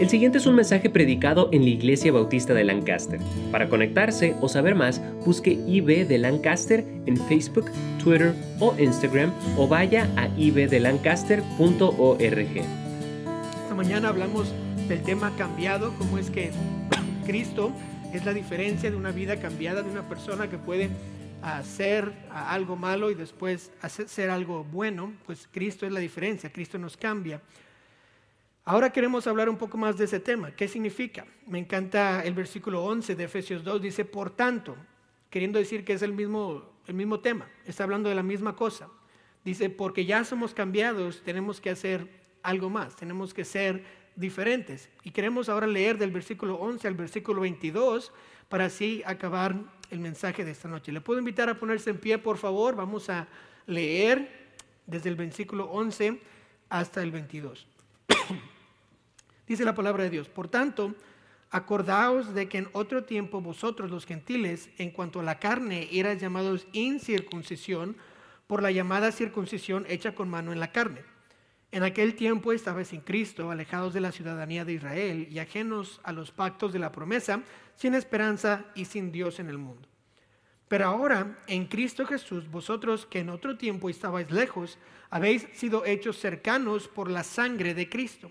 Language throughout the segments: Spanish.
El siguiente es un mensaje predicado en la Iglesia Bautista de Lancaster. Para conectarse o saber más, busque IB de Lancaster en Facebook, Twitter o Instagram o vaya a ibdelancaster.org. Esta mañana hablamos del tema cambiado, cómo es que Cristo es la diferencia de una vida cambiada, de una persona que puede hacer algo malo y después hacer algo bueno, pues Cristo es la diferencia, Cristo nos cambia. Ahora queremos hablar un poco más de ese tema. ¿Qué significa? Me encanta el versículo 11 de Efesios 2, dice, por tanto, queriendo decir que es el mismo, el mismo tema, está hablando de la misma cosa. Dice, porque ya somos cambiados, tenemos que hacer algo más, tenemos que ser diferentes. Y queremos ahora leer del versículo 11 al versículo 22 para así acabar el mensaje de esta noche. ¿Le puedo invitar a ponerse en pie, por favor? Vamos a leer desde el versículo 11 hasta el 22. Dice la palabra de Dios. Por tanto, acordaos de que en otro tiempo vosotros los gentiles, en cuanto a la carne, erais llamados incircuncisión por la llamada circuncisión hecha con mano en la carne. En aquel tiempo estabais sin Cristo, alejados de la ciudadanía de Israel y ajenos a los pactos de la promesa, sin esperanza y sin Dios en el mundo. Pero ahora, en Cristo Jesús, vosotros que en otro tiempo estabais lejos, habéis sido hechos cercanos por la sangre de Cristo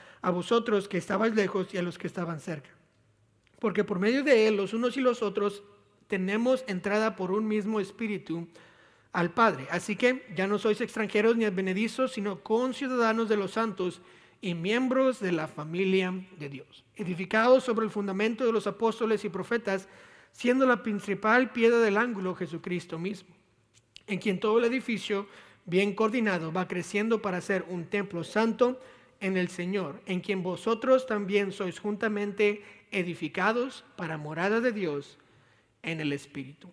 a vosotros que estabais lejos y a los que estaban cerca. Porque por medio de él, los unos y los otros, tenemos entrada por un mismo espíritu al Padre. Así que ya no sois extranjeros ni advenedizos, sino conciudadanos de los santos y miembros de la familia de Dios, edificados sobre el fundamento de los apóstoles y profetas, siendo la principal piedra del ángulo Jesucristo mismo, en quien todo el edificio, bien coordinado, va creciendo para ser un templo santo en el Señor, en quien vosotros también sois juntamente edificados para morada de Dios en el Espíritu.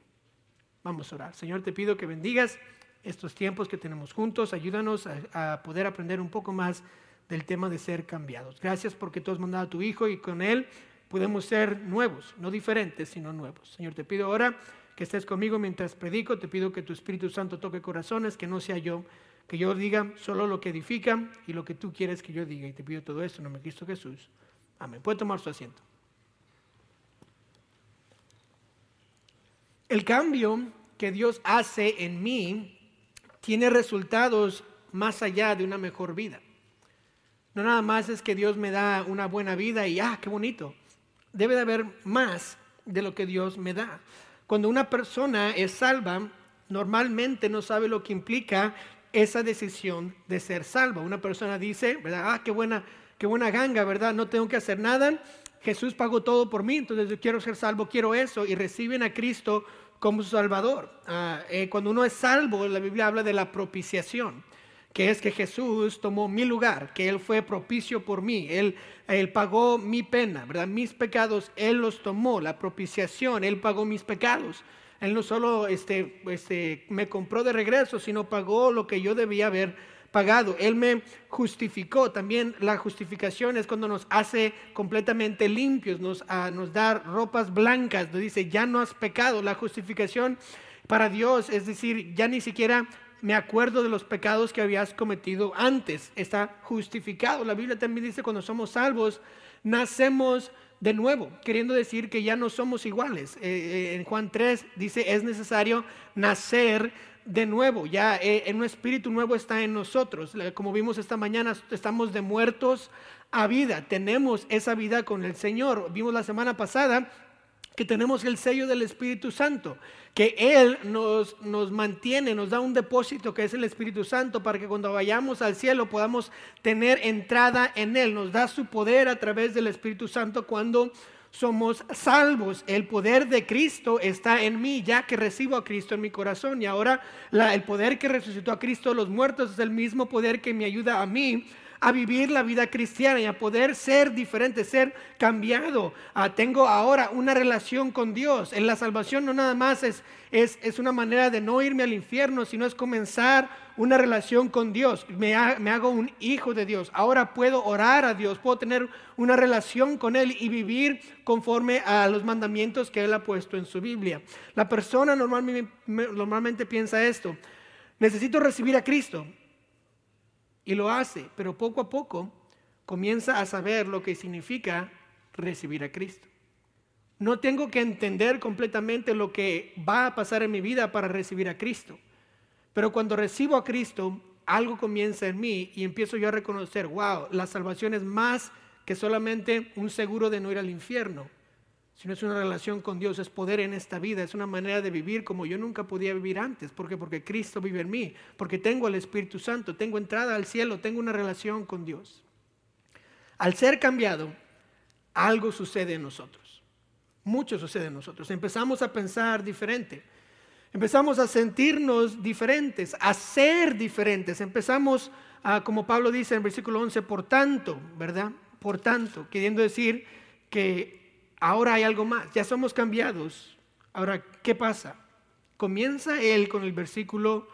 Vamos a orar. Señor, te pido que bendigas estos tiempos que tenemos juntos. Ayúdanos a, poder aprender un poco más del tema de ser cambiados. Gracias porque tú has mandado a tu Hijo y con Él podemos ser nuevos, no diferentes, sino nuevos. Señor, te pido ahora que estés conmigo mientras predico. Te pido que tu Espíritu Santo toque corazones, que no sea yo que yo diga solo lo que edifica y lo que tú quieres que yo diga. Y te pido todo esto en nombre de Cristo Jesús. Amén. Puede tomar su asiento. El cambio que Dios hace en mí tiene resultados más allá de una mejor vida. No nada más es que Dios me da una buena vida y ah, qué bonito. Debe de haber más de lo que Dios me da. Cuando una persona es salva, normalmente no sabe lo que implica esa decisión de ser salvo. Una persona dice, ¿verdad? Ah, qué buena, qué buena ganga, ¿verdad? No tengo que hacer nada. Jesús pagó todo por mí, entonces yo quiero ser salvo, quiero eso. Y reciben a Cristo como su Salvador. Ah, eh, cuando uno es salvo, la Biblia habla de la propiciación, que es que Jesús tomó mi lugar, que Él fue propicio por mí, Él, él pagó mi pena, ¿verdad? Mis pecados, Él los tomó, la propiciación, Él pagó mis pecados. Él no solo este, este, me compró de regreso, sino pagó lo que yo debía haber pagado. Él me justificó. También la justificación es cuando nos hace completamente limpios, nos, ah, nos da ropas blancas. Nos dice, ya no has pecado. La justificación para Dios es decir, ya ni siquiera me acuerdo de los pecados que habías cometido antes. Está justificado. La Biblia también dice, cuando somos salvos, nacemos de nuevo, queriendo decir que ya no somos iguales. Eh, eh, en Juan 3 dice, es necesario nacer de nuevo, ya eh, un espíritu nuevo está en nosotros. Como vimos esta mañana, estamos de muertos a vida, tenemos esa vida con el Señor. Vimos la semana pasada que tenemos el sello del Espíritu Santo, que Él nos, nos mantiene, nos da un depósito que es el Espíritu Santo para que cuando vayamos al cielo podamos tener entrada en Él. Nos da su poder a través del Espíritu Santo cuando somos salvos. El poder de Cristo está en mí, ya que recibo a Cristo en mi corazón. Y ahora el poder que resucitó a Cristo los muertos es el mismo poder que me ayuda a mí a vivir la vida cristiana y a poder ser diferente, ser cambiado. Ah, tengo ahora una relación con Dios. En la salvación no nada más es, es, es, una manera de no irme al infierno, sino es comenzar una relación con Dios. Me, me hago un hijo de Dios. Ahora puedo orar a Dios, puedo tener una relación con Él y vivir conforme a los mandamientos que Él ha puesto en su Biblia. La persona normalmente, normalmente piensa esto. Necesito recibir a Cristo. Y lo hace, pero poco a poco comienza a saber lo que significa recibir a Cristo. No tengo que entender completamente lo que va a pasar en mi vida para recibir a Cristo. Pero cuando recibo a Cristo, algo comienza en mí y empiezo yo a reconocer, wow, la salvación es más que solamente un seguro de no ir al infierno, sino es una relación con Dios, es poder en esta vida, es una manera de vivir como yo nunca podía vivir antes. ¿Por qué? Porque Cristo vive en mí, porque tengo el Espíritu Santo, tengo entrada al cielo, tengo una relación con Dios. Al ser cambiado, algo sucede en nosotros. Mucho sucede en nosotros. Empezamos a pensar diferente. Empezamos a sentirnos diferentes, a ser diferentes. Empezamos, a, como Pablo dice en versículo 11, por tanto, ¿verdad? Por tanto, queriendo decir que ahora hay algo más, ya somos cambiados. Ahora, ¿qué pasa? Comienza él con el versículo,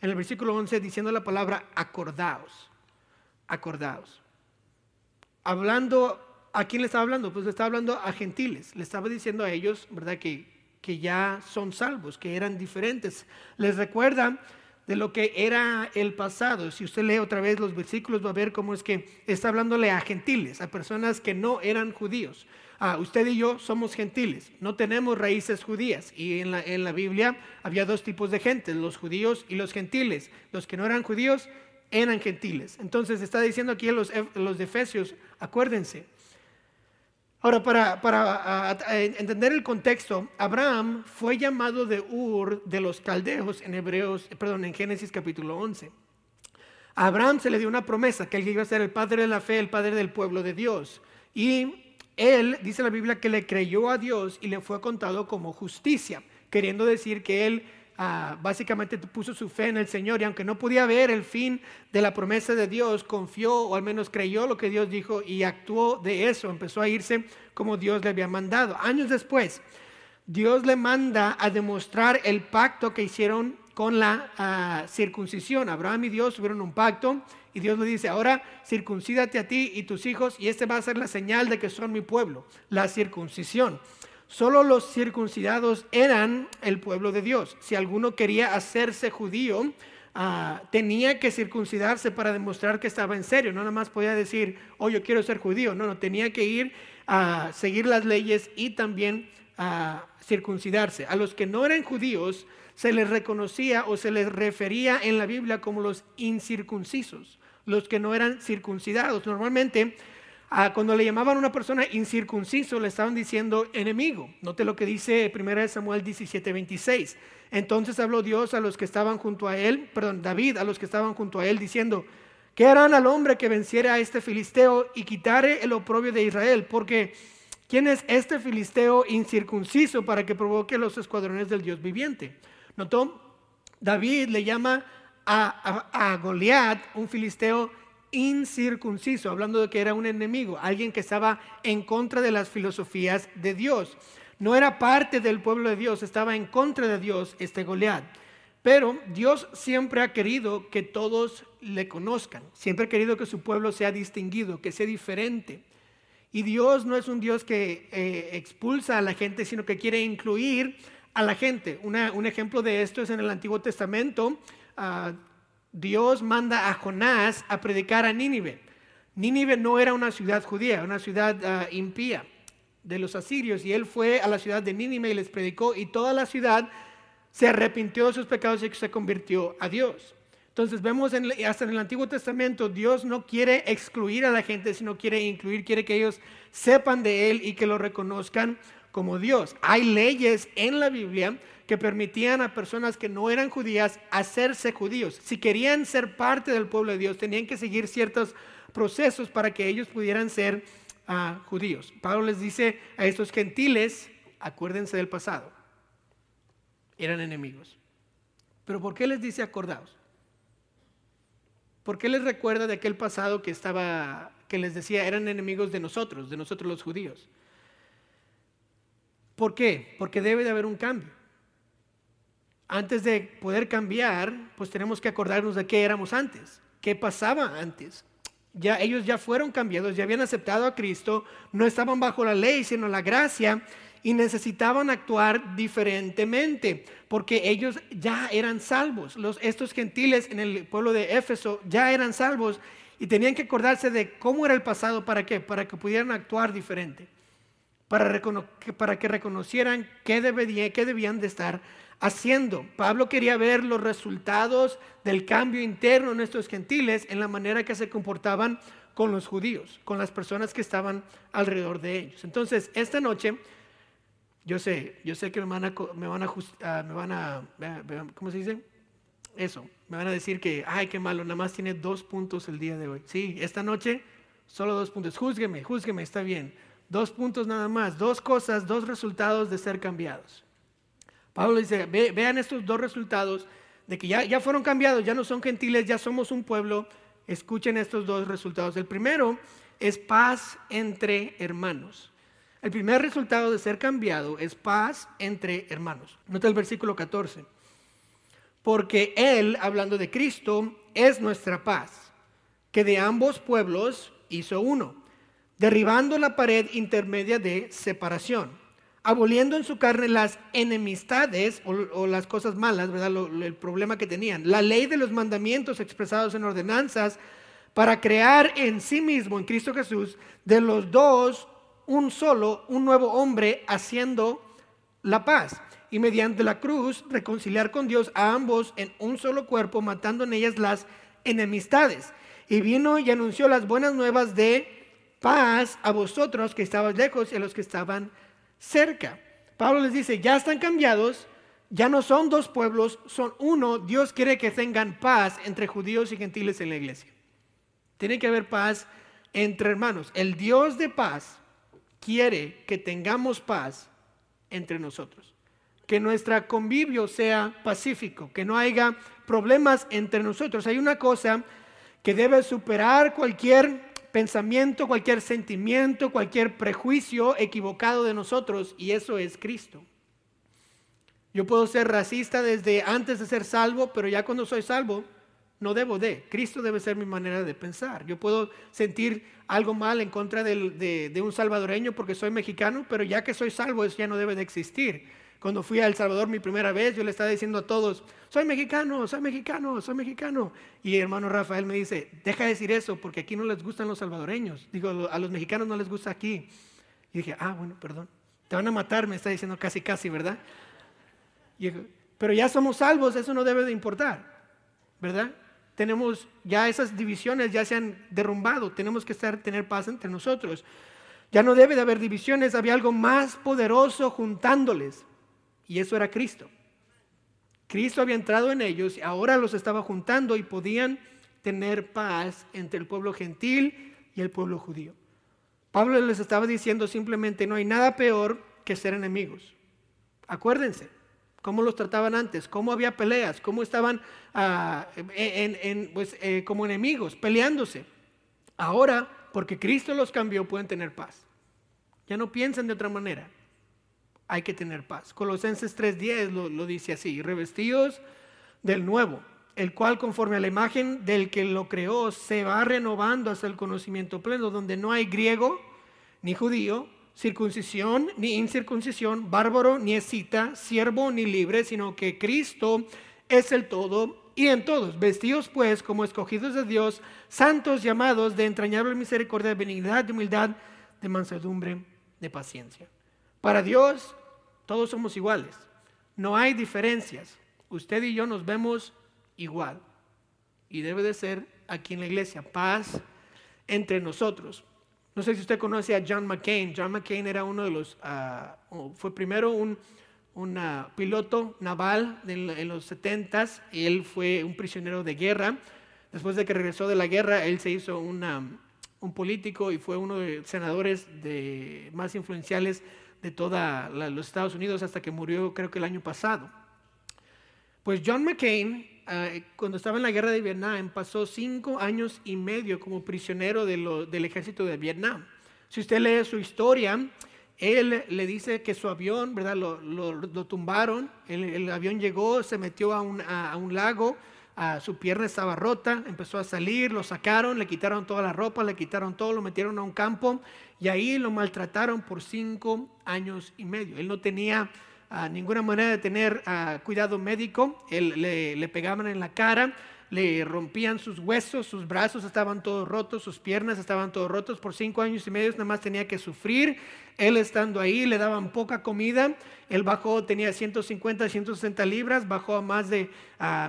en el versículo 11, diciendo la palabra acordaos, acordaos. Hablando, ¿a quién le estaba hablando? Pues le estaba hablando a gentiles, le estaba diciendo a ellos, ¿verdad? Que, que ya son salvos, que eran diferentes. Les recuerda de lo que era el pasado. Si usted lee otra vez los versículos, va a ver cómo es que está hablándole a gentiles, a personas que no eran judíos ah, usted y yo somos gentiles, no tenemos raíces judías. Y en la, en la Biblia había dos tipos de gente, los judíos y los gentiles. Los que no eran judíos eran gentiles. Entonces está diciendo aquí los, los de Efesios, acuérdense. Ahora, para, para entender el contexto, Abraham fue llamado de Ur de los caldeos en Hebreos, perdón, en Génesis capítulo 11. A Abraham se le dio una promesa que él iba a ser el padre de la fe, el padre del pueblo de Dios. Y él, dice la Biblia, que le creyó a Dios y le fue contado como justicia, queriendo decir que él ah, básicamente puso su fe en el Señor y aunque no podía ver el fin de la promesa de Dios, confió o al menos creyó lo que Dios dijo y actuó de eso, empezó a irse como Dios le había mandado. Años después, Dios le manda a demostrar el pacto que hicieron con la ah, circuncisión. Abraham y Dios tuvieron un pacto y Dios le dice, ahora circuncídate a ti y tus hijos y este va a ser la señal de que son mi pueblo, la circuncisión. Solo los circuncidados eran el pueblo de Dios. Si alguno quería hacerse judío, ah, tenía que circuncidarse para demostrar que estaba en serio. No nada más podía decir, oh, yo quiero ser judío. No, no, tenía que ir a seguir las leyes y también a circuncidarse. A los que no eran judíos se les reconocía o se les refería en la Biblia como los incircuncisos los que no eran circuncidados. Normalmente, ah, cuando le llamaban a una persona incircunciso, le estaban diciendo enemigo. Note lo que dice 1 Samuel 17, 26. Entonces habló Dios a los que estaban junto a él, perdón, David a los que estaban junto a él, diciendo, ¿qué harán al hombre que venciere a este filisteo y quitare el oprobio de Israel? Porque, ¿quién es este filisteo incircunciso para que provoque los escuadrones del Dios viviente? Notó, David le llama a, Goliat, un filisteo incircunciso, hablando de que era un enemigo, alguien que estaba en contra de las filosofías de Dios. No era parte del pueblo de Dios, estaba en contra de Dios este Goliat. Pero Dios siempre ha querido que todos le conozcan, siempre ha querido que su pueblo sea distinguido, que sea diferente. Y Dios no es un Dios que eh, expulsa a la gente, sino que quiere incluir a la gente. un ejemplo de esto es en el Antiguo Testamento, Dios manda a Jonás a predicar a Nínive. Nínive no era una ciudad judía, una ciudad ah, impía de los asirios. Y él fue a la ciudad de Nínive y les predicó y toda la ciudad se arrepintió de sus pecados y se convirtió a Dios. Entonces vemos hasta en el Antiguo Testamento, Dios no quiere excluir a la gente, sino quiere incluir, quiere que ellos sepan de Él y que lo reconozcan como Dios. Hay leyes en la Biblia que permitían a personas que no eran judías hacerse judíos. Si querían ser parte del pueblo de Dios, tenían que seguir ciertos procesos para que ellos pudieran ser ah, judíos. Pablo les dice a estos gentiles, acuérdense del pasado, eran enemigos. Pero ¿por qué les dice acordaos? ¿Por qué les recuerda de aquel pasado que estaba, que les decía, eran enemigos de nosotros, de nosotros los judíos? ¿Por qué? Porque debe de haber un cambio. Antes de poder cambiar, pues tenemos que acordarnos de qué éramos antes, qué pasaba antes. Ya ellos ya fueron cambiados, ya habían aceptado a Cristo, no estaban bajo la ley, sino la gracia y necesitaban actuar diferentemente, porque ellos ya eran salvos. Los, estos gentiles en el pueblo de Éfeso ya eran salvos y tenían que acordarse de cómo era el pasado, ¿para qué? Para que pudieran actuar diferente, para, que reconocieran qué, qué debían de estar haciendo. Pablo quería ver los resultados del cambio interno en estos gentiles en la manera que se comportaban con los judíos, con las personas que estaban alrededor de ellos. Entonces, esta noche yo sé, yo sé que me van a, me van a, ah, me van a, ¿cómo se dice? Eso, me van a decir que, ay, qué malo, nada más tiene dos puntos el día de hoy. Sí, esta noche solo dos puntos. Júzgueme, júzgueme, está bien. Dos puntos nada más, dos cosas, dos resultados de ser cambiados. Pablo dice, vean estos dos resultados de que ya, ya fueron cambiados, ya no son gentiles, ya somos un pueblo. Escuchen estos dos resultados. El primero es paz entre hermanos. El primer resultado de ser cambiado es paz entre hermanos. Nota el versículo 14. Porque Él, hablando de Cristo, es nuestra paz, que de ambos pueblos hizo uno, derribando la pared intermedia de separación, aboliendo en su carne las enemistades o, las cosas malas, ¿verdad? el problema que tenían, la ley de los mandamientos expresados en ordenanzas, para crear en sí mismo, en Cristo Jesús, de los dos un solo, un nuevo hombre haciendo la paz. Y mediante la cruz reconciliar con Dios a ambos en un solo cuerpo, matando en ellas las enemistades. Y vino y anunció las buenas nuevas de paz a vosotros que estabais lejos y a los que estaban cerca. Pablo les dice, ya están cambiados, ya no son dos pueblos, son uno. Dios quiere que tengan paz entre judíos y gentiles en la iglesia. Tiene que haber paz entre hermanos. El Dios de paz quiere que tengamos paz entre nosotros. Que nuestra convivio sea pacífico, que no haya problemas entre nosotros. Hay una cosa que debe superar cualquier pensamiento, cualquier sentimiento, cualquier prejuicio equivocado de nosotros, y eso es Cristo. Yo puedo ser racista desde antes de ser salvo, pero ya cuando soy salvo, no debo de. Cristo debe ser mi manera de pensar. Yo puedo sentir algo mal en contra de, un salvadoreño porque soy mexicano, pero ya que soy salvo, eso ya no debe de existir. Cuando fui a El Salvador mi primera vez, yo le estaba diciendo a todos, soy mexicano, soy mexicano, soy mexicano. Y hermano Rafael me dice, deja de decir eso porque aquí no les gustan los salvadoreños. Digo, a los mexicanos no les gusta aquí. Y dije, ah, bueno, perdón. Te van a matar, me está diciendo casi, casi, ¿verdad? pero ya somos salvos, eso no debe de importar, ¿verdad? tenemos ya esas divisiones ya se han derrumbado, tenemos que estar, tener paz entre nosotros. Ya no debe de haber divisiones, había algo más poderoso juntándoles y eso era Cristo. Cristo había entrado en ellos y ahora los estaba juntando y podían tener paz entre el pueblo gentil y el pueblo judío. Pablo les estaba diciendo simplemente no hay nada peor que ser enemigos. Acuérdense, cómo los trataban antes, cómo había peleas, cómo estaban ah, pues, eh, como enemigos, peleándose. Ahora, porque Cristo los cambió, pueden tener paz. Ya no piensan de otra manera. Hay que tener paz. Colosenses 3.10 lo, lo dice así, revestidos del nuevo, el cual conforme a la imagen del que lo creó se va renovando hasta el conocimiento pleno, donde no hay griego ni judío, circuncisión ni incircuncisión, bárbaro ni escita, siervo ni libre, sino que Cristo es el todo y en todos. Vestidos pues como escogidos de Dios, santos llamados de entrañable misericordia, de benignidad, de humildad, de mansedumbre, de paciencia. Para Dios todos somos iguales, no hay diferencias. Usted y yo nos vemos igual y debe de ser aquí en la iglesia paz entre nosotros. No sé si usted conoce a John McCain. John McCain era uno de los, ah, fue primero un, ah, piloto naval en, los 70 y él fue un prisionero de guerra. Después de que regresó de la guerra, él se hizo un político y fue uno de los senadores de, más influenciales de todos los Estados Unidos hasta que murió creo que el año pasado. Pues John McCain eh, cuando estaba en la guerra de Vietnam, pasó cinco años y medio como prisionero del ejército de Vietnam. Si usted lee su historia, él le dice que su avión, ¿verdad? Lo, tumbaron, el, avión llegó, se metió a un, a un lago, su pierna estaba rota, empezó a salir, lo sacaron, le quitaron toda la ropa, le quitaron todo, lo metieron a un campo y ahí lo maltrataron por cinco años y medio. Él no tenía ah, ninguna manera de tener ah, cuidado médico, le pegaban en la cara, le rompían sus huesos, sus brazos estaban todos rotos, sus piernas estaban todos rotos. Por cinco años y medio nada más tenía que sufrir. Él estando ahí, le daban poca comida. Él bajó, tenía 150, 160 libras, bajó a más de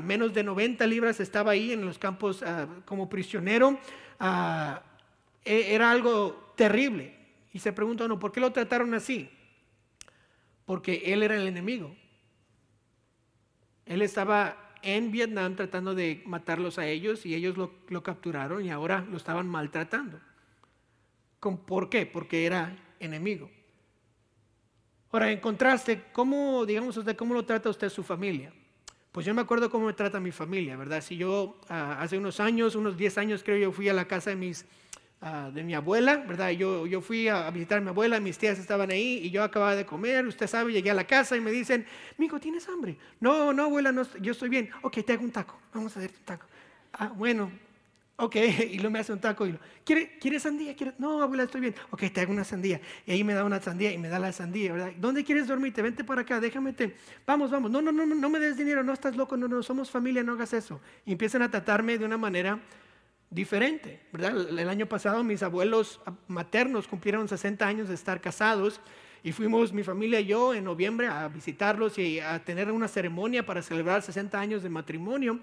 menos de 90 libras. Estaba ahí en los campos ah, como prisionero. Ah, e, era algo terrible. Y se pregunta uno, ¿por qué lo trataron así? Porque él era el enemigo. Él estaba en Vietnam tratando de matarlos a ellos y ellos lo, capturaron y ahora lo estaban maltratando. ¿Por qué? Porque era enemigo. Ahora, en contraste, ¿cómo, digamos usted, cómo lo trata usted su familia? Pues yo me acuerdo cómo me trata mi familia, ¿verdad? Si yo ah, hace unos años, unos 10 años creo, yo fui a la casa de mis Ah, de mi abuela, ¿verdad? Yo, yo fui a, visitar a mi abuela, mis tías estaban ahí y yo acababa de comer, usted sabe, llegué a la casa y me dicen, mijo, ¿tienes hambre? No, no, abuela, no, yo estoy bien. Ok, te hago un taco, vamos a hacer un taco. Ah, bueno, ok, y luego me hace un taco y lo, ¿quiere, ¿quiere sandía? ¿Quiere? No, abuela, estoy bien. Ok, te hago una sandía. Y ahí me da una sandía y me da la sandía, ¿verdad? ¿Dónde quieres dormirte? Vente para acá, déjame te. Vamos, vamos. No, no, no, no me des dinero, no estás loco, no, no, somos familia, no hagas eso. Y empiezan a tratarme de una manera diferente, ¿verdad? El año pasado mis abuelos maternos cumplieron 60 años de estar casados y fuimos mi familia y yo en noviembre a visitarlos y a tener una ceremonia para celebrar 60 años de matrimonio.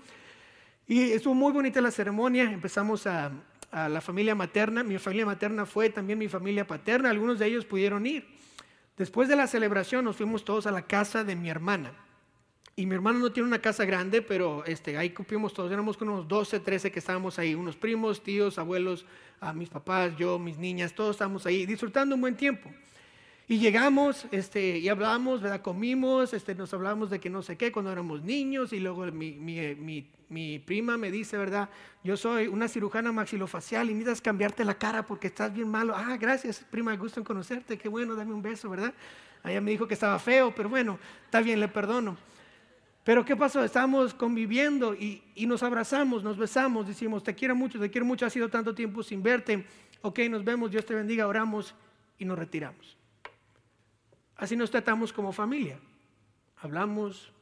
Y estuvo muy bonita la ceremonia, empezamos a, la familia materna, mi familia materna fue también mi familia paterna, algunos de ellos pudieron ir. Después de la celebración nos fuimos todos a la casa de mi hermana. Y mi hermano no tiene una casa grande, pero este, ahí cumplimos todos. Éramos con unos 12, 13 que estábamos ahí. Unos primos, tíos, abuelos, a mis papás, yo, mis niñas, todos estábamos ahí disfrutando un buen tiempo. Y llegamos este, y hablamos, ¿verdad? Comimos, este, nos hablamos de que no sé qué cuando éramos niños. Y luego mi prima me dice, ¿verdad? Yo soy una cirujana maxilofacial y necesitas cambiarte la cara porque estás bien malo. Ah, gracias, prima, gusto en conocerte. Qué bueno, dame un beso, ¿verdad? Ella me dijo que estaba feo, pero bueno, está bien, le perdono. Pero ¿qué pasó? Estábamos conviviendo y, nos abrazamos, nos besamos, decimos, te quiero mucho, te quiero mucho, ha sido tanto tiempo sin verte. Ok, nos vemos, Dios te bendiga, oramos y nos retiramos. Así nos tratamos como familia. Hablamos,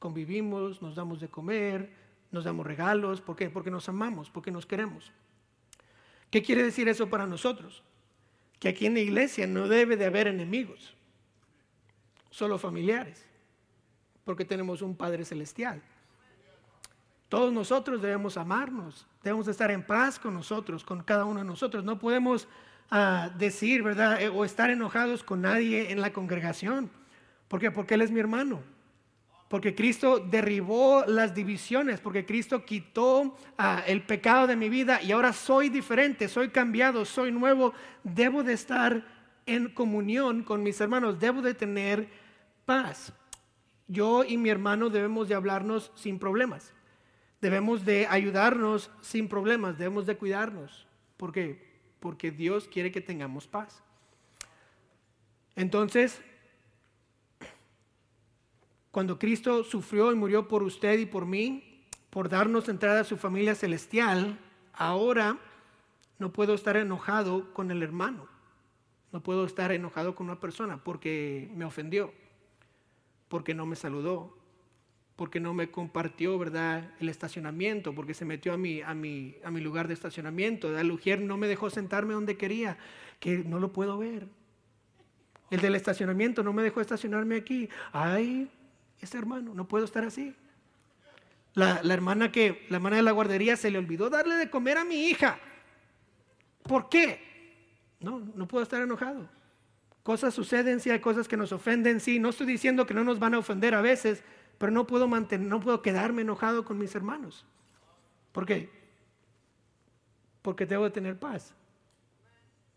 convivimos, nos damos de comer, nos damos regalos. ¿Por qué? Porque nos amamos, porque nos queremos. ¿Qué quiere decir eso para nosotros? Que aquí en la iglesia no debe de haber enemigos, solo familiares porque tenemos un Padre Celestial. Todos nosotros debemos amarnos, debemos estar en paz con nosotros, con cada uno de nosotros. No podemos ah, decir, ¿verdad? Eh, o estar enojados con nadie en la congregación. ¿Por qué? Porque Él es mi hermano. Porque Cristo derribó las divisiones, porque Cristo quitó ah, el pecado de mi vida y ahora soy diferente, soy cambiado, soy nuevo. Debo de estar en comunión con mis hermanos, debo de tener paz yo y mi hermano debemos de hablarnos sin problemas. Debemos de ayudarnos sin problemas, debemos de cuidarnos. ¿Por qué? Porque Dios quiere que tengamos paz. Entonces, cuando Cristo sufrió y murió por usted y por mí, por darnos entrada a su familia celestial, ahora no puedo estar enojado con el hermano. No puedo estar enojado con una persona porque me ofendió porque no me saludó, porque no me compartió, ¿verdad? El estacionamiento, porque se metió a mi, a mi, a mi lugar de estacionamiento. El Ujier no me dejó sentarme donde quería, que no lo puedo ver. El del estacionamiento no me dejó estacionarme aquí. Ay, ese hermano, no puedo estar así. La, la, hermana que, la hermana de la guardería se le olvidó darle de comer a mi hija. ¿Por qué? No, no puedo estar enojado. Cosas suceden, sí hay cosas que nos ofenden, sí. No estoy diciendo que no nos van a ofender a veces, pero no puedo mantener, no puedo quedarme enojado con mis hermanos. ¿Por qué? Porque debo de tener paz.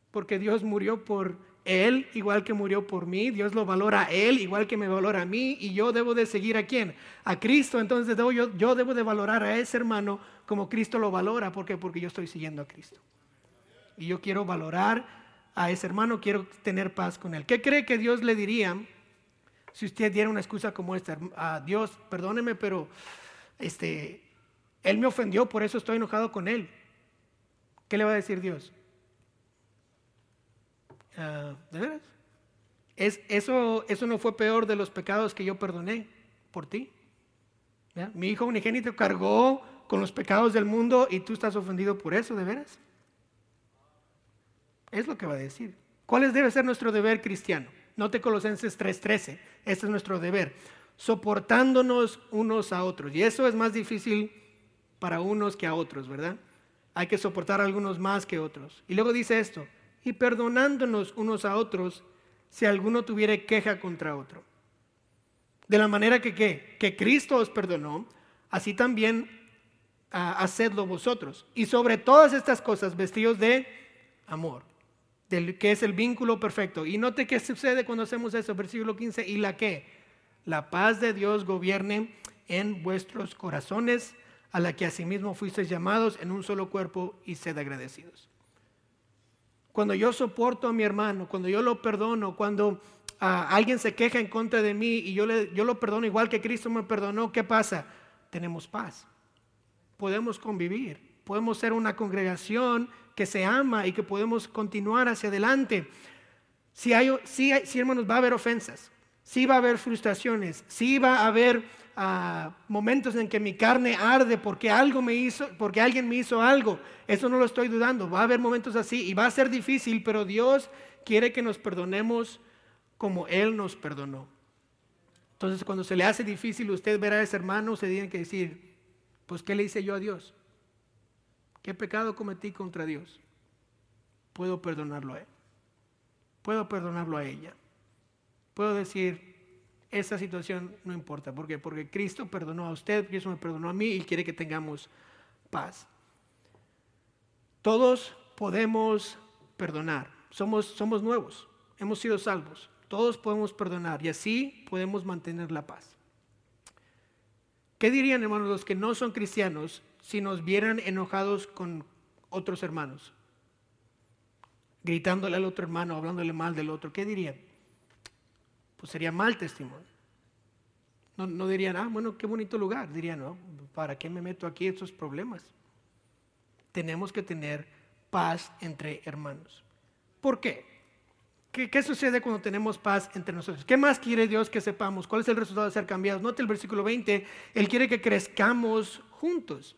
porque Dios murió por él igual que murió por mí, Dios lo valora a él igual que me valora a mí y yo debo de seguir a quién? A Cristo, entonces yo, yo debo de valorar a ese hermano como Cristo lo valora, ¿por qué? Porque yo estoy siguiendo a Cristo. Y yo quiero valorar a ese hermano, quiero tener paz con él. ¿Qué cree que Dios le diría si usted diera una excusa como esta? A Dios, perdóneme, pero este, él me ofendió, por eso estoy enojado con él. ¿Qué le va a decir Dios? Ah, ¿De veras? Es, eso, eso no fue peor de los pecados que yo perdoné por ti. Mi hijo unigénito cargó con los pecados del mundo y tú estás ofendido por eso, ¿de veras? Es lo que va a decir. ¿Cuál debe ser nuestro deber cristiano? Note Colosenses 3:13. Este es nuestro deber. Soportándonos unos a otros. Y eso es más difícil para unos que a otros, ¿verdad? Hay que soportar a algunos más que otros. Y luego dice esto, y perdonándonos unos a otros si alguno tuviera queja contra otro. De la manera que, ¿qué? que Cristo os perdonó, así también ah, hacedlo vosotros. Y sobre todas estas cosas, vestidos de amor, del, que es el vínculo perfecto. Y note qué sucede cuando hacemos eso, versículo 15, y la que, la paz de Dios gobierne en vuestros corazones, a la que asimismo fuisteis llamados en un solo cuerpo y sed agradecidos. Cuando yo soporto a mi hermano, cuando yo lo perdono, cuando ah, alguien se queja en contra de mí y yo, le, yo lo perdono igual que Cristo me perdonó, ¿qué pasa? Tenemos paz. Podemos convivir. Podemos ser una congregación que se ama y que podemos continuar hacia adelante. Si, hay, si, hermanos, va a haber ofensas, si va a haber frustraciones, si va a haber momentos en que mi carne arde porque algo me hizo, porque alguien me hizo algo. Eso no lo estoy dudando. Va a haber momentos así y va a ser difícil, pero Dios quiere que nos perdonemos como Él nos perdonó. Entonces, cuando se le hace difícil, usted ver a ese hermano, se tiene que decir, pues, ¿qué le hice yo a Dios? ¿Qué pecado cometí contra Dios? Puedo perdonarlo a Él. Puedo perdonarlo a ella. Puedo decir, esa situación no importa. ¿Por qué? Porque Cristo perdonó a usted, Cristo me perdonó a mí y quiere que tengamos paz. Todos podemos perdonar. Somos, somos nuevos, hemos sido salvos. Todos podemos perdonar y así podemos mantener la paz. ¿Qué dirían, hermanos, los que no son cristianos si nos vieran enojados con otros hermanos? Gritándole al otro hermano, hablándole mal del otro. ¿Qué dirían? pues sería mal testimonio. No, dirían, ah, bueno, qué bonito lugar. Dirían, no, ¿para qué me meto aquí estos problemas? Tenemos que tener paz entre hermanos. ¿Por qué? ¿Qué, ¿Qué, sucede cuando tenemos paz entre nosotros? ¿Qué más quiere Dios que sepamos? ¿Cuál es el resultado de ser cambiados? Note el versículo 20, Él quiere que crezcamos juntos.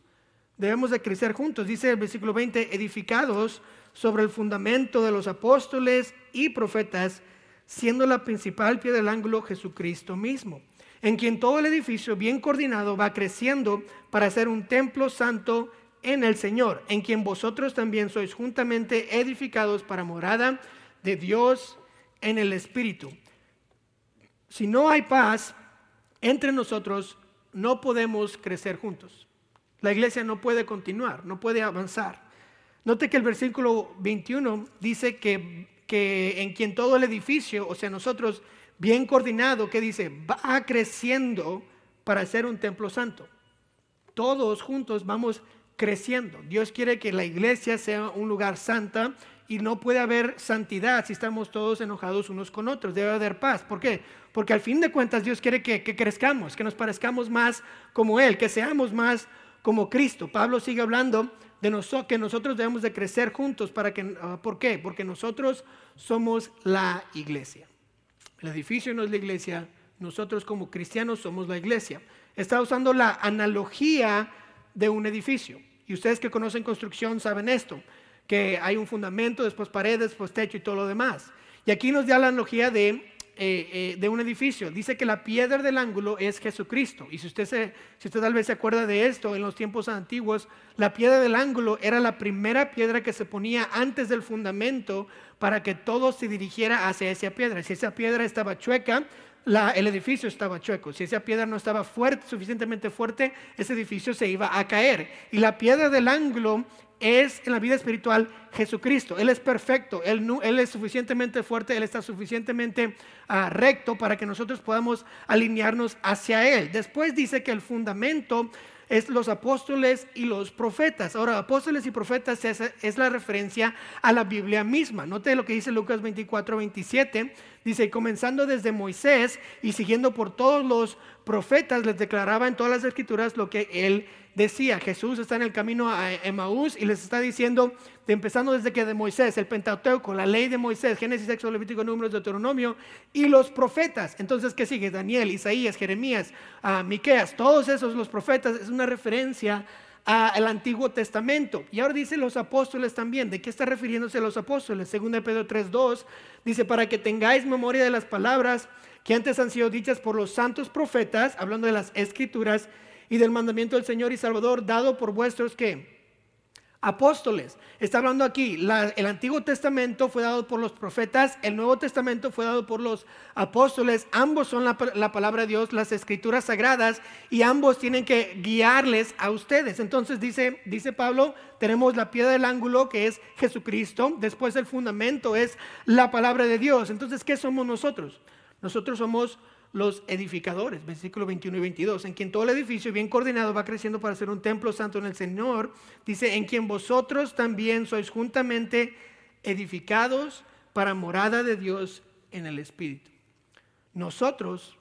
Debemos de crecer juntos. Dice el versículo 20, edificados sobre el fundamento de los apóstoles y profetas, siendo la principal pie del ángulo Jesucristo mismo, en quien todo el edificio bien coordinado va creciendo para ser un templo santo en el Señor, en quien vosotros también sois juntamente edificados para morada de Dios en el Espíritu. Si no hay paz entre nosotros, no podemos crecer juntos. La iglesia no puede continuar, no puede avanzar. Note que el versículo 21 dice que que en quien todo el edificio, o sea, nosotros bien coordinado, que dice, va creciendo para ser un templo santo. Todos juntos vamos creciendo. Dios quiere que la iglesia sea un lugar santa y no puede haber santidad si estamos todos enojados unos con otros. Debe haber paz. ¿Por qué? Porque al fin de cuentas Dios quiere que, crezcamos, que nos parezcamos más como Él, que seamos más como Cristo. Pablo sigue hablando de que nosotros debemos de crecer juntos para que, ah, ¿por qué? Porque nosotros somos la iglesia. El edificio no es la iglesia, nosotros como cristianos somos la iglesia. Está usando la analogía de un edificio. Y ustedes que conocen construcción saben esto, que hay un fundamento, después paredes, después techo y todo lo demás. Y aquí nos da la analogía de eh, eh, de un edificio. Dice que la piedra del ángulo es Jesucristo. Y si usted, se, si usted tal vez se acuerda de esto, en los tiempos antiguos, la piedra del ángulo era la primera piedra que se ponía antes del fundamento para que todo se dirigiera hacia esa piedra. Si esa piedra estaba chueca, el edificio estaba chueco. Si esa piedra no estaba fuerte, suficientemente fuerte, ese edificio se iba a caer. Y la piedra del ángulo es en la vida espiritual Jesucristo. Él es perfecto, Él, él es suficientemente fuerte, Él está suficientemente ah, recto para que nosotros podamos alinearnos hacia Él. Después dice que el fundamento es los apóstoles y los profetas. Ahora, apóstoles y profetas es, es, la referencia a la Biblia misma. Note lo que dice Lucas 24, 27. Dice, comenzando desde Moisés y siguiendo por todos los profetas, les declaraba en todas las escrituras lo que él decía. Jesús está en el camino a Emaús y les está diciendo, empezando desde que de Moisés, el Pentateuco, la ley de Moisés, Génesis, Éxodo, Levítico, Números, Deuteronomio y los profetas. Entonces, ¿qué sigue? Daniel, Isaías, Jeremías, uh, Miqueas, todos esos los profetas es una referencia al Antiguo Testamento. Y ahora dice los apóstoles también. ¿De qué está refiriéndose los apóstoles? Según Pedro 3.2 dice, para que tengáis memoria de las palabras que antes han sido dichas por los santos profetas, hablando de las escrituras y del mandamiento del Señor y Salvador dado por vuestros que apóstoles. Está hablando aquí, el Antiguo Testamento fue dado por los profetas, el Nuevo Testamento fue dado por los apóstoles, ambos son la, la, palabra de Dios, las escrituras sagradas, y ambos tienen que guiarles a ustedes. Entonces dice, dice Pablo, tenemos la piedra del ángulo que es Jesucristo, después el fundamento es la palabra de Dios. Entonces, ¿qué somos nosotros? Nosotros somos los edificadores, versículo 21 y 22, en quien todo el edificio bien coordinado va creciendo para ser un templo santo en el Señor, dice, en quien vosotros también sois juntamente edificados para morada de Dios en el Espíritu. Nosotros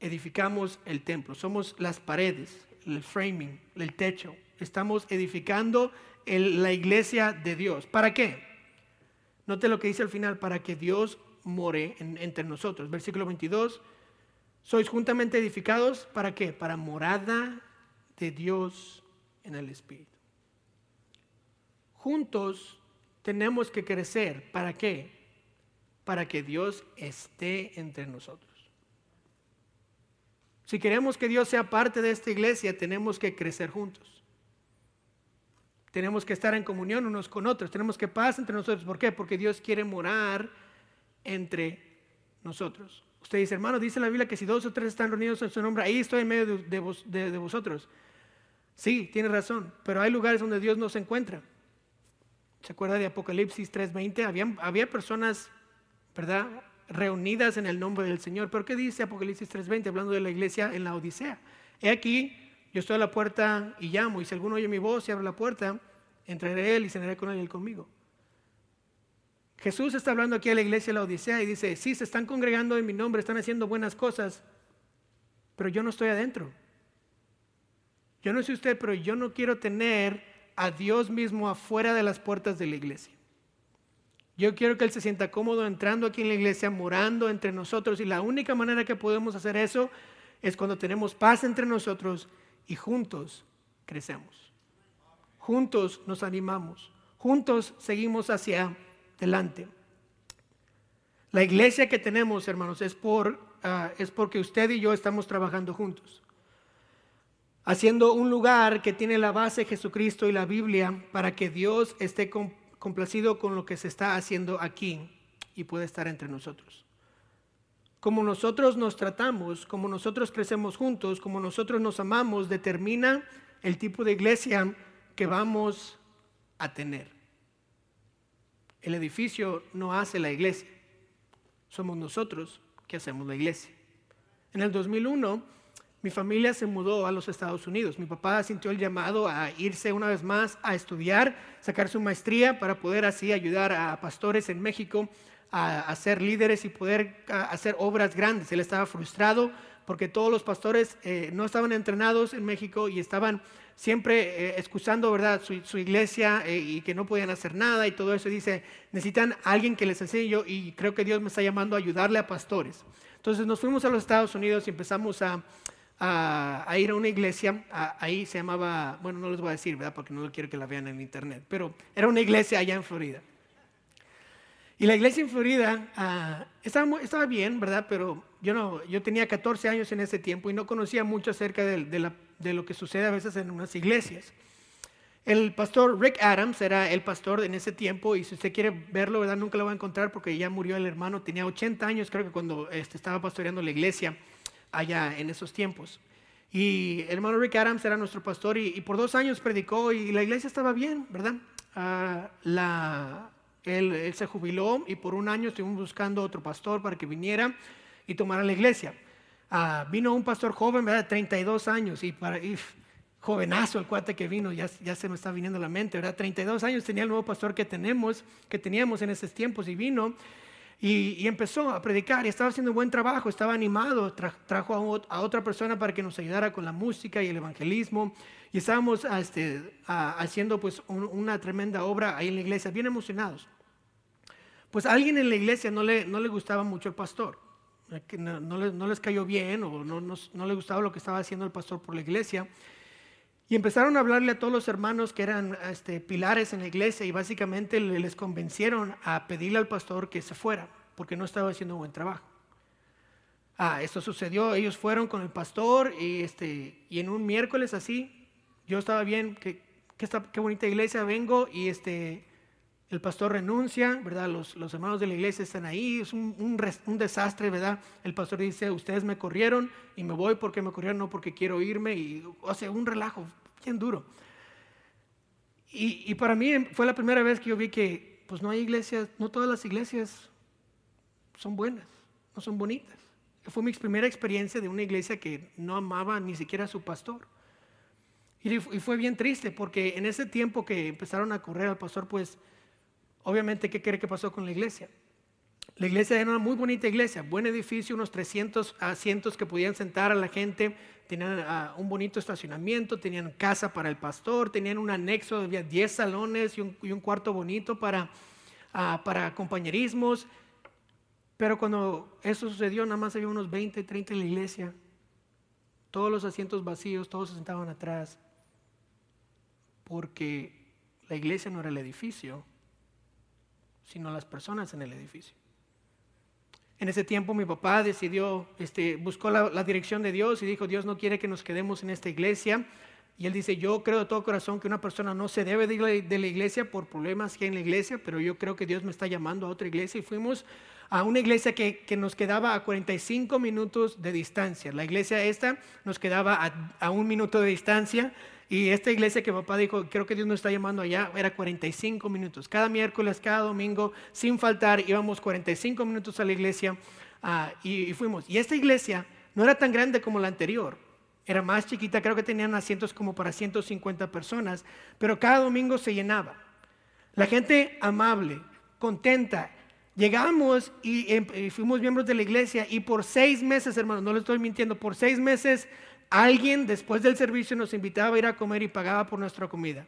edificamos el templo, somos las paredes, el framing, el techo, estamos edificando la iglesia de Dios. ¿Para qué? Note lo que dice al final, para que Dios more entre nosotros. Versículo 22. Sois juntamente edificados para qué? Para morada de Dios en el Espíritu. Juntos tenemos que crecer. ¿Para qué? Para que Dios esté entre nosotros. Si queremos que Dios sea parte de esta iglesia, tenemos que crecer juntos. Tenemos que estar en comunión unos con otros. Tenemos que paz entre nosotros. ¿Por qué? Porque Dios quiere morar entre nosotros. Usted dice, hermano, dice la Biblia que si dos o tres están reunidos en su nombre, ahí estoy en medio de, vosotros. Sí, tiene razón, pero hay lugares donde Dios no se encuentra. ¿Se acuerda de Apocalipsis 3:20? Había, había personas, ¿verdad? Reunidas en el nombre del Señor. Pero ¿qué dice Apocalipsis 3:20 hablando de la iglesia en la Odisea? He aquí, yo estoy a la puerta y llamo, y si alguno oye mi voz y abre la puerta, entraré él y cenaré con él y él conmigo. Jesús está hablando aquí a la iglesia de la Odisea y dice, sí, se están congregando en mi nombre, están haciendo buenas cosas, pero yo no estoy adentro. Yo no sé usted, pero yo no quiero tener a Dios mismo afuera de las puertas de la iglesia. Yo quiero que Él se sienta cómodo entrando aquí en la iglesia, morando entre nosotros. Y la única manera que podemos hacer eso es cuando tenemos paz entre nosotros y juntos crecemos. Juntos nos animamos. Juntos seguimos hacia delante. La iglesia que tenemos, hermanos, es, por, ah, es porque usted y yo estamos trabajando juntos. Haciendo un lugar que tiene la base Jesucristo y la Biblia para que Dios esté complacido con lo que se está haciendo aquí y pueda estar entre nosotros. Como nosotros nos tratamos, como nosotros crecemos juntos, como nosotros nos amamos, determina el tipo de iglesia que vamos a tener. El edificio no hace la iglesia, somos nosotros que hacemos la iglesia. En el 2001, mi familia se mudó a los Estados Unidos. Mi papá sintió el llamado a irse una vez más a estudiar, sacar su maestría para poder así ayudar a pastores en México a, ser líderes y poder hacer obras grandes. Él estaba frustrado porque todos los pastores eh, no estaban entrenados en México y estaban siempre eh, excusando, ¿verdad?, su, iglesia eh, y que no podían hacer nada y todo eso. dice, necesitan alguien que les enseñe yo y creo que Dios me está llamando a ayudarle a pastores. Entonces nos fuimos a los Estados Unidos y empezamos a, a, ir a una iglesia, ahí se llamaba, bueno, no les voy a decir, ¿verdad?, porque no quiero que la vean en internet, pero era una iglesia allá en Florida. Y la iglesia en Florida ah, estaba, estaba, bien, ¿verdad? Pero yo, no, yo tenía 14 años en ese tiempo y no conocía mucho acerca de, de la de lo que sucede a veces en unas iglesias. El pastor Rick Adams era el pastor en ese tiempo y si usted quiere verlo, ¿verdad? nunca lo va a encontrar porque ya murió el hermano, tenía 80 años creo que cuando este, estaba pastoreando la iglesia allá en esos tiempos. Y el hermano Rick Adams era nuestro pastor y, por dos años predicó y la iglesia estaba bien, ¿verdad? Ah, la, él, se jubiló y por un año estuvimos buscando otro pastor para que viniera y tomara la iglesia. Ah, vino un pastor joven, ¿verdad? 32 años y, para, jovenazo el cuate que vino, ya, ya se me está viniendo a la mente, ¿verdad? 32 años tenía el nuevo pastor que tenemos, que teníamos en esos tiempos y vino y, empezó a predicar y estaba haciendo un buen trabajo, estaba animado, trajo a, otra persona para que nos ayudara con la música y el evangelismo y estábamos este, haciendo pues una tremenda obra ahí en la iglesia, bien emocionados. Pues a alguien en la iglesia no le, no le gustaba mucho el pastor, no, no, les, cayó bien o no, no le gustaba lo que estaba haciendo el pastor por la iglesia. Y empezaron a hablarle a todos los hermanos que eran este, pilares en la iglesia y básicamente les convencieron a pedirle al pastor que se fuera porque no estaba haciendo un buen trabajo. Ah, esto sucedió, ellos fueron con el pastor y, este, y en un miércoles así, yo estaba bien, que, qué bonita iglesia, vengo y este, el pastor renuncia, ¿verdad? Los, los hermanos de la iglesia están ahí, es un, desastre, ¿verdad? El pastor dice, ustedes me corrieron y me voy porque me corrieron, no porque quiero irme, y, sea, un relajo, bien duro. Y, para mí fue la primera vez que yo vi que pues no hay iglesias, no todas las iglesias son buenas, no son bonitas. Fue mi primera experiencia de una iglesia que no amaba ni siquiera a su pastor. Y, fue bien triste porque en ese tiempo que empezaron a correr al pastor, pues obviamente, ¿qué cree que pasó con la iglesia? La iglesia era una muy bonita iglesia, buen edificio, unos 300 asientos que podían sentar a la gente, tenían ah, un bonito estacionamiento, tenían casa para el pastor, tenían un anexo, había 10 salones y un, cuarto bonito uh, para compañerismos. Pero cuando eso sucedió, nada más había unos 20, 30 en la iglesia, todos los asientos vacíos, todos se sentaban atrás, porque la iglesia no era el edificio, sino las personas en el edificio. En ese tiempo mi papá decidió, este, buscó la, dirección de Dios y dijo, Dios no quiere que nos quedemos en esta iglesia. Y él dice, yo creo de todo corazón que una persona no se debe de ir de la iglesia por problemas que hay en la iglesia, pero yo creo que Dios me está llamando a otra iglesia. Y fuimos a una iglesia que, nos quedaba a 45 minutos de distancia. La iglesia esta nos quedaba a un minuto de distancia. Y esta iglesia que papá dijo, creo que Dios nos está llamando allá, era 45 minutos. Cada miércoles, cada domingo, sin faltar, íbamos 45 minutos a la iglesia ah, y, fuimos. Y esta iglesia no era tan grande como la anterior, era más chiquita, creo que tenían asientos como para 150 personas, pero cada domingo se llenaba. La gente amable, contenta. Llegamos y, em, fuimos miembros de la iglesia y por seis meses, hermanos, no le estoy mintiendo, por seis meses Alguien después del servicio nos invitaba a ir a comer y pagaba por nuestra comida.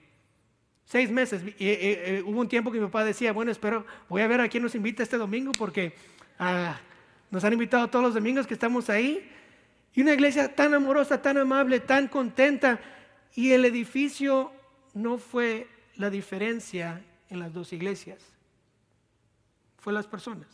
Seis meses. Y, eh, hubo un tiempo que mi papá decía, bueno, espero, voy a ver a quién nos invita este domingo porque ah, nos han invitado todos los domingos que estamos ahí. Y una iglesia tan amorosa, tan amable, tan contenta. Y el edificio no fue la diferencia en las dos iglesias. Fue las personas.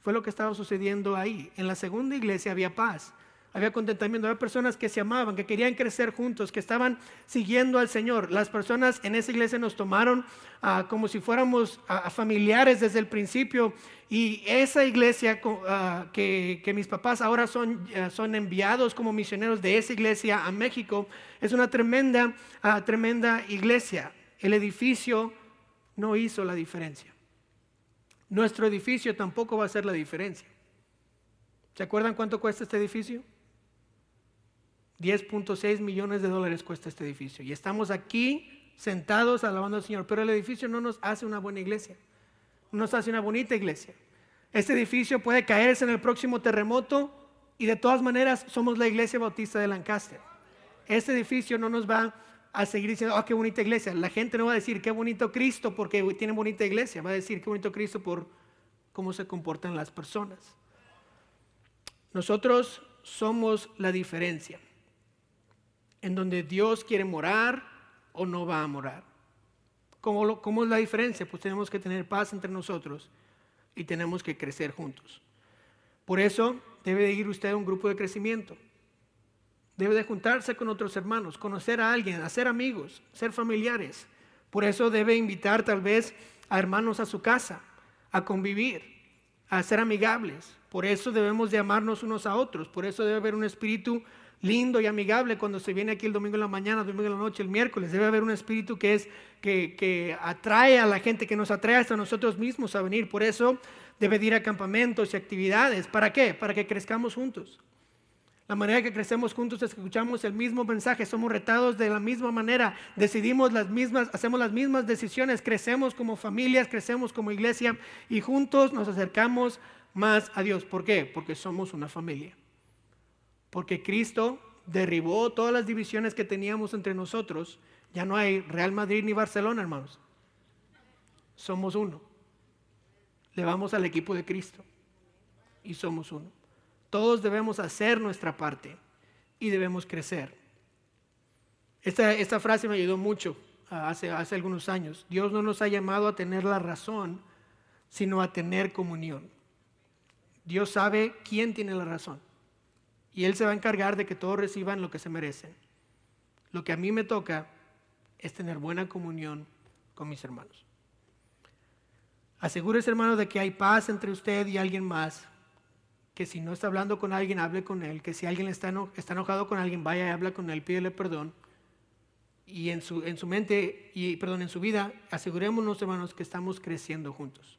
Fue lo que estaba sucediendo ahí. En la segunda iglesia había paz había contentamiento, había personas que se amaban, que querían crecer juntos, que estaban siguiendo al Señor. Las personas en esa iglesia nos tomaron ah, como si fuéramos ah, familiares desde el principio y esa iglesia ah, que, mis papás ahora son, son enviados como misioneros de esa iglesia a México, es una tremenda, tremenda iglesia. El edificio no hizo la diferencia. Nuestro edificio tampoco va a hacer la diferencia. ¿Se acuerdan cuánto cuesta este edificio? 10.6 millones de dólares cuesta este edificio. Y estamos aquí sentados alabando al Señor. Pero el edificio no nos hace una buena iglesia. No nos hace una bonita iglesia. Este edificio puede caerse en el próximo terremoto y de todas maneras somos la iglesia bautista de Lancaster. Este edificio no nos va a seguir diciendo, oh, qué bonita iglesia. La gente no va a decir, qué bonito Cristo porque tiene bonita iglesia. Va a decir, qué bonito Cristo por cómo se comportan las personas. Nosotros somos la diferencia en donde Dios quiere morar o no va a morar. ¿Cómo, ¿Cómo, es la diferencia? Pues tenemos que tener paz entre nosotros y tenemos que crecer juntos. Por eso debe de ir usted a un grupo de crecimiento. Debe de juntarse con otros hermanos, conocer a alguien, hacer amigos, ser familiares. Por eso debe invitar tal vez a hermanos a su casa, a convivir, a ser amigables. Por eso debemos de amarnos unos a otros. Por eso debe haber un espíritu lindo y amigable cuando se viene aquí el domingo en la mañana, el domingo en la noche, el miércoles. Debe haber un espíritu que es que, que atrae a la gente, que nos atrae hasta nosotros mismos a venir. Por eso debe de ir a campamentos y actividades. ¿Para qué? Para que crezcamos juntos. La manera que crecemos juntos es que escuchamos el mismo mensaje, somos retados de la misma manera, decidimos las mismas, hacemos las mismas decisiones, crecemos como familias, crecemos como iglesia y juntos nos acercamos más a Dios. ¿Por qué? Porque somos una familia. Porque Cristo derribó todas las divisiones que teníamos entre nosotros. Ya no hay Real Madrid ni Barcelona, hermanos. Somos uno. Le vamos al equipo de Cristo y somos uno. Todos debemos hacer nuestra parte y debemos crecer. Esta, esta frase me ayudó mucho ah, hace, hace algunos años. Dios no nos ha llamado a tener la razón, sino a tener comunión. Dios sabe quién tiene la razón. Y Él se va a encargar de que todos reciban lo que se merecen. Lo que a mí me toca es tener buena comunión con mis hermanos. Asegúrese, hermano, de que hay paz entre usted y alguien más que si no está hablando con alguien, hable con él, que si alguien está, está enojado con alguien, vaya y habla con él, pídele perdón. Y en su, en su mente, y perdón, en su vida, asegurémonos, hermanos, que estamos creciendo juntos,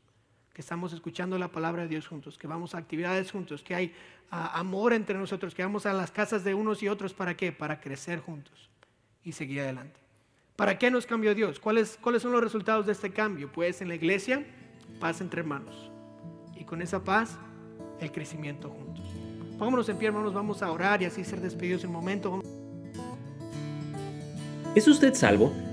que estamos escuchando la palabra de Dios juntos, que vamos a actividades juntos, que hay amor entre nosotros, que vamos a las casas de unos y otros, ¿para qué? Para crecer juntos y seguir adelante. ¿Para qué nos cambió Dios? ¿Cuáles, ¿Cuáles son los resultados de este cambio? Pues en la iglesia, paz entre hermanos. Y con esa paz el crecimiento juntos. Pongámonos en pie, hermanos, vamos a orar y así ser despedidos en un momento. ¿Es usted salvo?